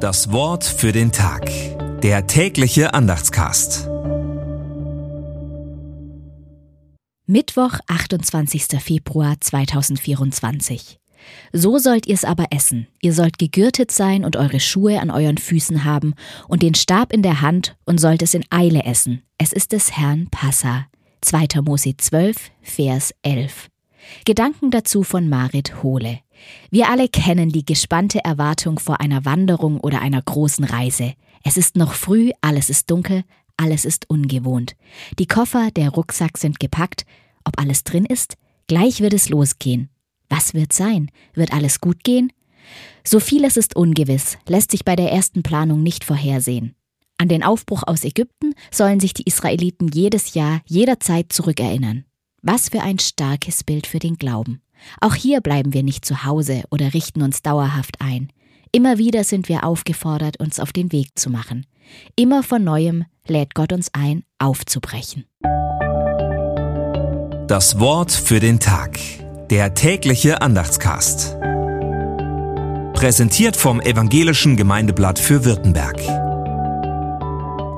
Das Wort für den Tag. Der tägliche Andachtscast. Mittwoch, 28. Februar 2024. So sollt ihr's aber essen. Ihr sollt gegürtet sein und eure Schuhe an euren Füßen haben und den Stab in der Hand und sollt es in Eile essen. Es ist des Herrn Passa. 2. Mose 12, Vers 11. Gedanken dazu von Marit Hohle. Wir alle kennen die gespannte Erwartung vor einer Wanderung oder einer großen Reise. Es ist noch früh, alles ist dunkel, alles ist ungewohnt. Die Koffer, der Rucksack sind gepackt. Ob alles drin ist? Gleich wird es losgehen. Was wird sein? Wird alles gut gehen? So vieles ist ungewiss, lässt sich bei der ersten Planung nicht vorhersehen. An den Aufbruch aus Ägypten sollen sich die Israeliten jedes Jahr, jederzeit zurückerinnern. Was für ein starkes Bild für den Glauben. Auch hier bleiben wir nicht zu Hause oder richten uns dauerhaft ein. Immer wieder sind wir aufgefordert, uns auf den Weg zu machen. Immer von neuem lädt Gott uns ein, aufzubrechen. Das Wort für den Tag. Der tägliche Andachtscast. Präsentiert vom Evangelischen Gemeindeblatt für Württemberg.